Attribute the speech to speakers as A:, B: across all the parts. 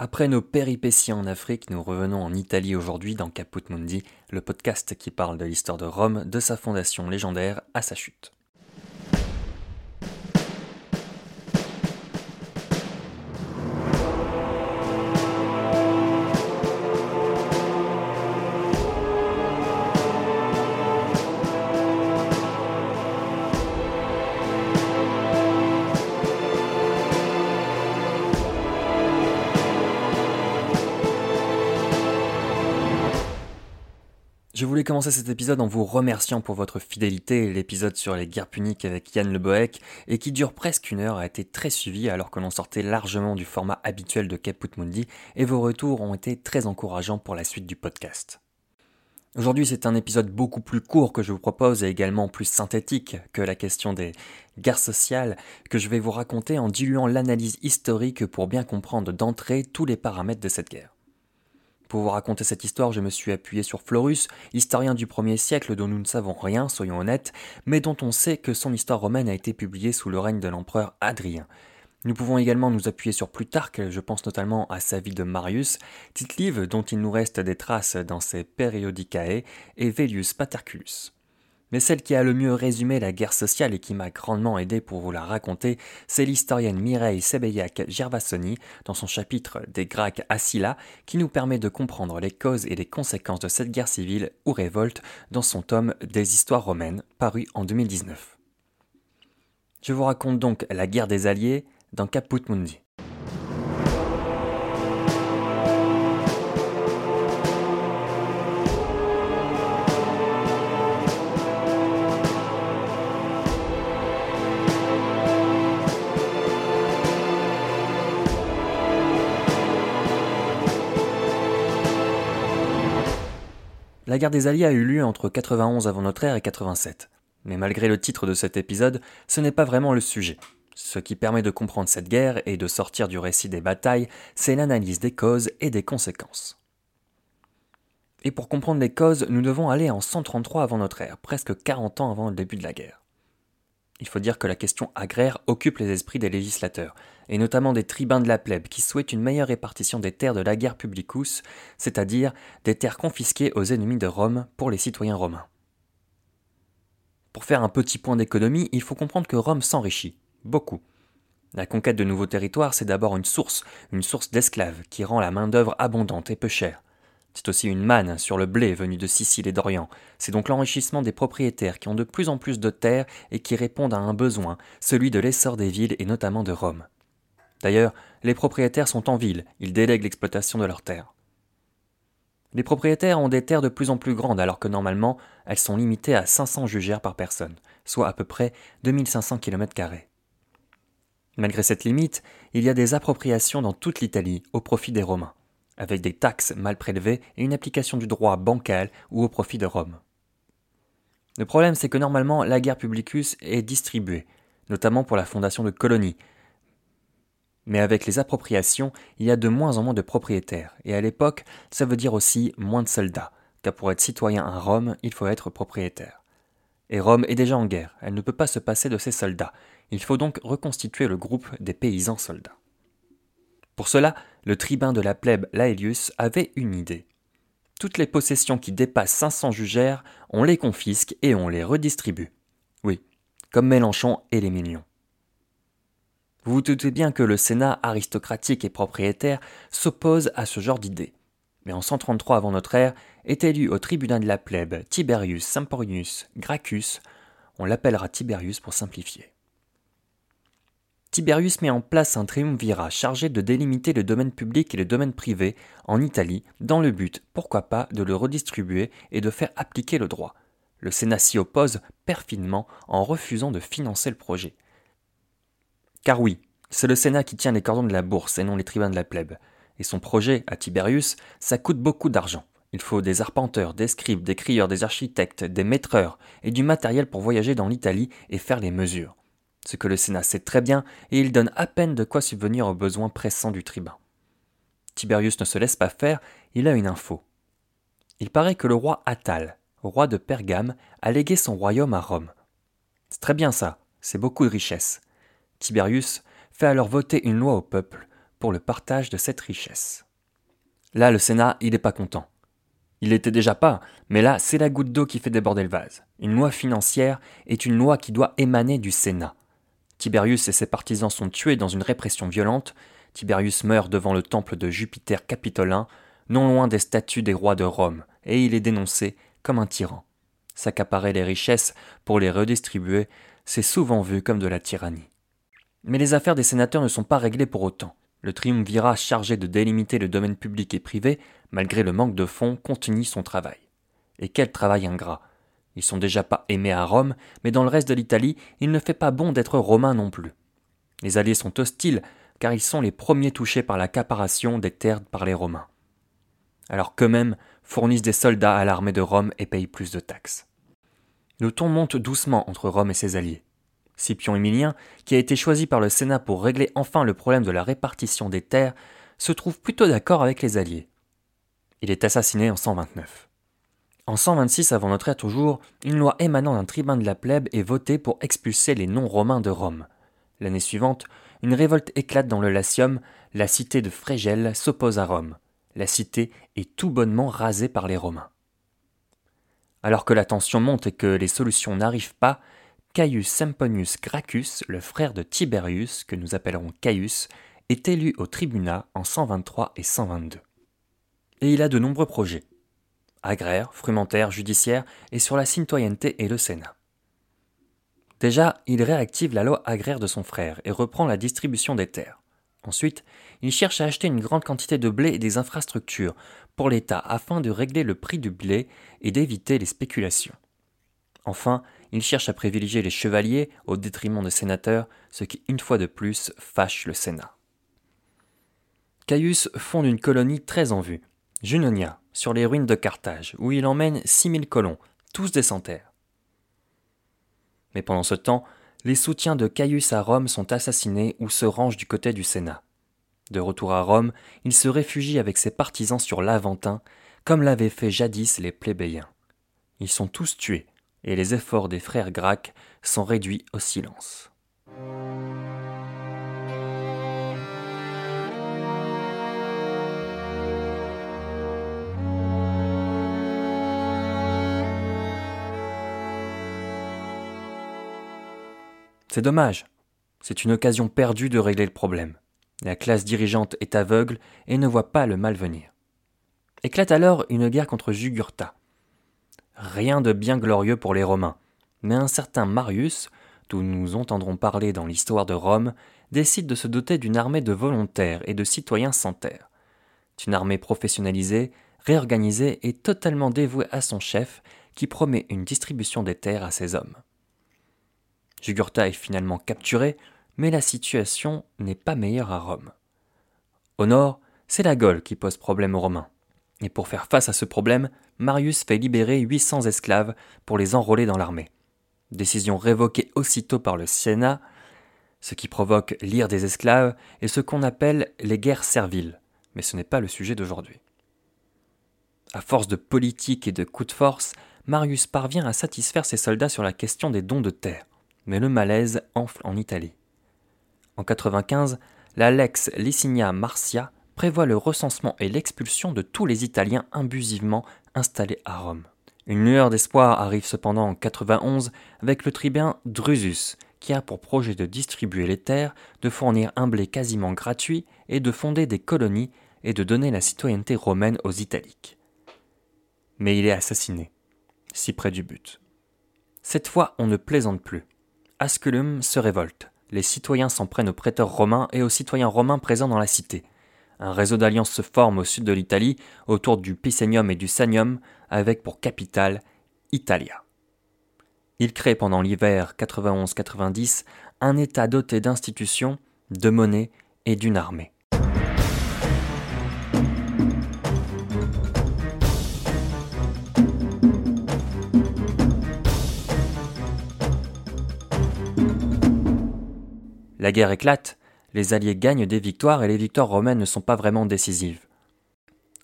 A: Après nos péripéties en Afrique, nous revenons en Italie aujourd'hui dans Caput Mundi, le podcast qui parle de l'histoire de Rome, de sa fondation légendaire à sa chute. Je voulais commencer cet épisode en vous remerciant pour votre fidélité. L'épisode sur les guerres puniques avec Yann Le Boec, et qui dure presque une heure, a été très suivi alors que l'on sortait largement du format habituel de Caput Mundi, et vos retours ont été très encourageants pour la suite du podcast. Aujourd'hui, c'est un épisode beaucoup plus court que je vous propose et également plus synthétique que la question des guerres sociales que je vais vous raconter en diluant l'analyse historique pour bien comprendre d'entrée tous les paramètres de cette guerre. Pour vous raconter cette histoire, je me suis appuyé sur Florus, historien du 1er siècle dont nous ne savons rien, soyons honnêtes, mais dont on sait que son histoire romaine a été publiée sous le règne de l'empereur Adrien. Nous pouvons également nous appuyer sur Plutarque, je pense notamment à sa vie de Marius, Tite-Live dont il nous reste des traces dans ses Periodicae, et Velius Paterculus. Mais celle qui a le mieux résumé la guerre sociale et qui m'a grandement aidé pour vous la raconter, c'est l'historienne Mireille Sebeillac Gervasoni dans son chapitre Des Gracques à Scylla, qui nous permet de comprendre les causes et les conséquences de cette guerre civile ou révolte dans son tome Des histoires romaines, paru en 2019. Je vous raconte donc la guerre des Alliés dans Caput Mundi. La guerre des Alliés a eu lieu entre 91 avant notre ère et 87. Mais malgré le titre de cet épisode, ce n'est pas vraiment le sujet. Ce qui permet de comprendre cette guerre et de sortir du récit des batailles, c'est l'analyse des causes et des conséquences. Et pour comprendre les causes, nous devons aller en 133 avant notre ère, presque 40 ans avant le début de la guerre. Il faut dire que la question agraire occupe les esprits des législateurs, et notamment des tribuns de la plèbe qui souhaitent une meilleure répartition des terres de la guerre publicus, c'est-à-dire des terres confisquées aux ennemis de Rome pour les citoyens romains. Pour faire un petit point d'économie, il faut comprendre que Rome s'enrichit, beaucoup. La conquête de nouveaux territoires, c'est d'abord une source, une source d'esclaves, qui rend la main-d'œuvre abondante et peu chère. C'est aussi une manne sur le blé venu de Sicile et d'Orient. C'est donc l'enrichissement des propriétaires qui ont de plus en plus de terres et qui répondent à un besoin, celui de l'essor des villes et notamment de Rome. D'ailleurs, les propriétaires sont en ville, ils délèguent l'exploitation de leurs terres. Les propriétaires ont des terres de plus en plus grandes alors que normalement elles sont limitées à 500 jugères par personne, soit à peu près 2500 km. Malgré cette limite, il y a des appropriations dans toute l'Italie au profit des Romains avec des taxes mal prélevées et une application du droit bancal ou au profit de Rome. Le problème, c'est que normalement, la guerre publicus est distribuée, notamment pour la fondation de colonies. Mais avec les appropriations, il y a de moins en moins de propriétaires, et à l'époque, ça veut dire aussi moins de soldats, car pour être citoyen à Rome, il faut être propriétaire. Et Rome est déjà en guerre, elle ne peut pas se passer de ses soldats, il faut donc reconstituer le groupe des paysans soldats. Pour cela, le tribun de la plèbe Laelius avait une idée. Toutes les possessions qui dépassent 500 jugères, on les confisque et on les redistribue. Oui, comme Mélenchon et les millions. Vous vous doutez bien que le Sénat aristocratique et propriétaire s'oppose à ce genre d'idée. Mais en 133 avant notre ère, est élu au tribunal de la plèbe Tiberius Semporius Gracchus, on l'appellera Tiberius pour simplifier. Tiberius met en place un triumvirat chargé de délimiter le domaine public et le domaine privé en Italie dans le but, pourquoi pas, de le redistribuer et de faire appliquer le droit. Le Sénat s'y oppose perfidement en refusant de financer le projet. Car oui, c'est le Sénat qui tient les cordons de la bourse et non les tribuns de la plèbe. Et son projet, à Tiberius, ça coûte beaucoup d'argent. Il faut des arpenteurs, des scribes, des crieurs, des architectes, des maîtreurs et du matériel pour voyager dans l'Italie et faire les mesures ce que le Sénat sait très bien, et il donne à peine de quoi subvenir aux besoins pressants du tribun. Tiberius ne se laisse pas faire, il a une info. Il paraît que le roi Attal, roi de Pergame, a légué son royaume à Rome. C'est très bien ça, c'est beaucoup de richesse. Tiberius fait alors voter une loi au peuple pour le partage de cette richesse. Là, le Sénat, il n'est pas content. Il l'était déjà pas, mais là, c'est la goutte d'eau qui fait déborder le vase. Une loi financière est une loi qui doit émaner du Sénat. Tiberius et ses partisans sont tués dans une répression violente. Tiberius meurt devant le temple de Jupiter capitolin, non loin des statues des rois de Rome, et il est dénoncé comme un tyran. S'accaparer les richesses pour les redistribuer, c'est souvent vu comme de la tyrannie. Mais les affaires des sénateurs ne sont pas réglées pour autant. Le triumvirat chargé de délimiter le domaine public et privé, malgré le manque de fonds, continue son travail. Et quel travail ingrat Ils sont déjà pas aimés à Rome, mais dans le reste de l'Italie, il ne fait pas bon d'être romain non plus. Les alliés sont hostiles, car ils sont les premiers touchés par la caparation des terres par les Romains. Alors qu'eux-mêmes fournissent des soldats à l'armée de Rome et payent plus de taxes. Le ton monte doucement entre Rome et ses alliés. Scipion Émilien, qui a été choisi par le Sénat pour régler enfin le problème de la répartition des terres, se trouve plutôt d'accord avec les Alliés. Il est assassiné en 129. En 126 avant notre ère toujours, une loi émanant d'un tribun de la plèbe est votée pour expulser les non-romains de Rome. L'année suivante, une révolte éclate dans le Latium, la cité de Frégel s'oppose à Rome. La cité est tout bonnement rasée par les Romains. Alors que la tension monte et que les solutions n'arrivent pas, Caius Semponius Gracchus, le frère de Tiberius, que nous appellerons Caius, est élu au tribunat en 123 et 122. Et il a de nombreux projets agraires, frumentaires, judiciaires et sur la citoyenneté et le Sénat. Déjà, il réactive la loi agraire de son frère et reprend la distribution des terres. Ensuite, il cherche à acheter une grande quantité de blé et des infrastructures pour l'État afin de régler le prix du blé et d'éviter les spéculations. Enfin, il cherche à privilégier les chevaliers au détriment des sénateurs, ce qui, une fois de plus, fâche le Sénat. Caius fonde une colonie très en vue, Junonia, sur les ruines de Carthage, où il emmène 6000 colons, tous des centaires. Mais pendant ce temps, les soutiens de Caius à Rome sont assassinés ou se rangent du côté du Sénat. De retour à Rome, il se réfugie avec ses partisans sur l'Aventin, comme l'avaient fait jadis les plébéiens. Ils sont tous tués, et les efforts des frères Gracques sont réduits au silence. C'est dommage. C'est une occasion perdue de régler le problème. La classe dirigeante est aveugle et ne voit pas le mal venir. Éclate alors une guerre contre Jugurtha. Rien de bien glorieux pour les Romains, mais un certain Marius, dont nous entendrons parler dans l'histoire de Rome, décide de se doter d'une armée de volontaires et de citoyens sans terre. Une armée professionnalisée, réorganisée et totalement dévouée à son chef, qui promet une distribution des terres à ses hommes. Jugurtha est finalement capturé, mais la situation n'est pas meilleure à Rome. Au nord, c'est la Gaule qui pose problème aux Romains. Et pour faire face à ce problème, Marius fait libérer 800 esclaves pour les enrôler dans l'armée. Décision révoquée aussitôt par le Sénat, ce qui provoque l'ire des esclaves et ce qu'on appelle les guerres serviles. Mais ce n'est pas le sujet d'aujourd'hui. À force de politique et de coups de force, Marius parvient à satisfaire ses soldats sur la question des dons de terre. Mais le malaise enfle en Italie. En 95, la Lex Licinia Marcia prévoit le recensement et l'expulsion de tous les Italiens imbusivement installés à Rome. Une lueur d'espoir arrive cependant en 91 avec le tribun Drusus, qui a pour projet de distribuer les terres, de fournir un blé quasiment gratuit et de fonder des colonies et de donner la citoyenneté romaine aux Italiques. Mais il est assassiné, si près du but. Cette fois, on ne plaisante plus. Asculum se révolte les citoyens s'en prennent aux prêteurs romains et aux citoyens romains présents dans la cité. Un réseau d'alliances se forme au sud de l'Italie, autour du Picenium et du Sanium, avec pour capitale Italia. Il crée pendant l'hiver 91-90 un État doté d'institutions, de monnaie et d'une armée. La guerre éclate, les Alliés gagnent des victoires et les victoires romaines ne sont pas vraiment décisives.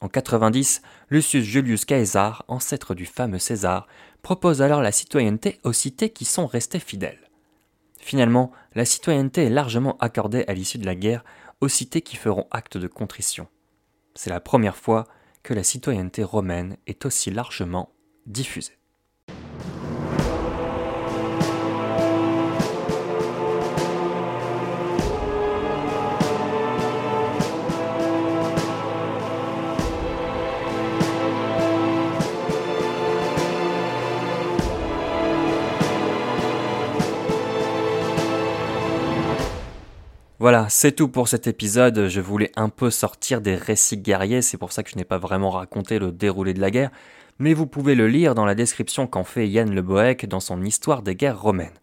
A: En 90, Lucius Julius Caesar, ancêtre du fameux César, propose alors la citoyenneté aux cités qui sont restées fidèles. Finalement, la citoyenneté est largement accordée à l'issue de la guerre aux cités qui feront acte de contrition. C'est la première fois que la citoyenneté romaine est aussi largement diffusée. Voilà, c'est tout pour cet épisode. Je voulais un peu sortir des récits guerriers, c'est pour ça que je n'ai pas vraiment raconté le déroulé de la guerre, mais vous pouvez le lire dans la description qu'en fait Yann Le Bohec dans son Histoire des guerres romaines.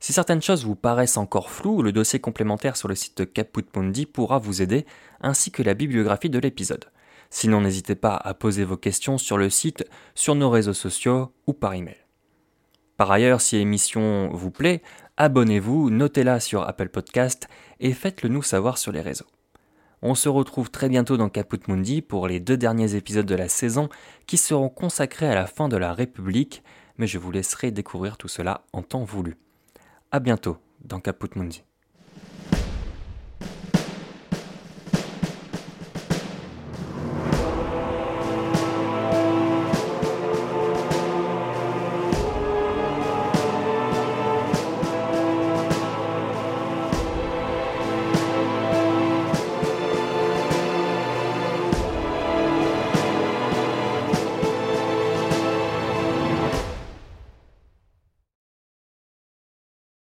A: Si certaines choses vous paraissent encore floues, le dossier complémentaire sur le site de Caput Mundi pourra vous aider, ainsi que la bibliographie de l'épisode. Sinon, n'hésitez pas à poser vos questions sur le site, sur nos réseaux sociaux ou par email. Par ailleurs, si l'émission vous plaît, abonnez-vous, notez-la sur Apple Podcast et faites-le nous savoir sur les réseaux. On se retrouve très bientôt dans Caput Mundi pour les deux derniers épisodes de la saison qui seront consacrés à la fin de la République, mais je vous laisserai découvrir tout cela en temps voulu. A bientôt dans Caput Mundi.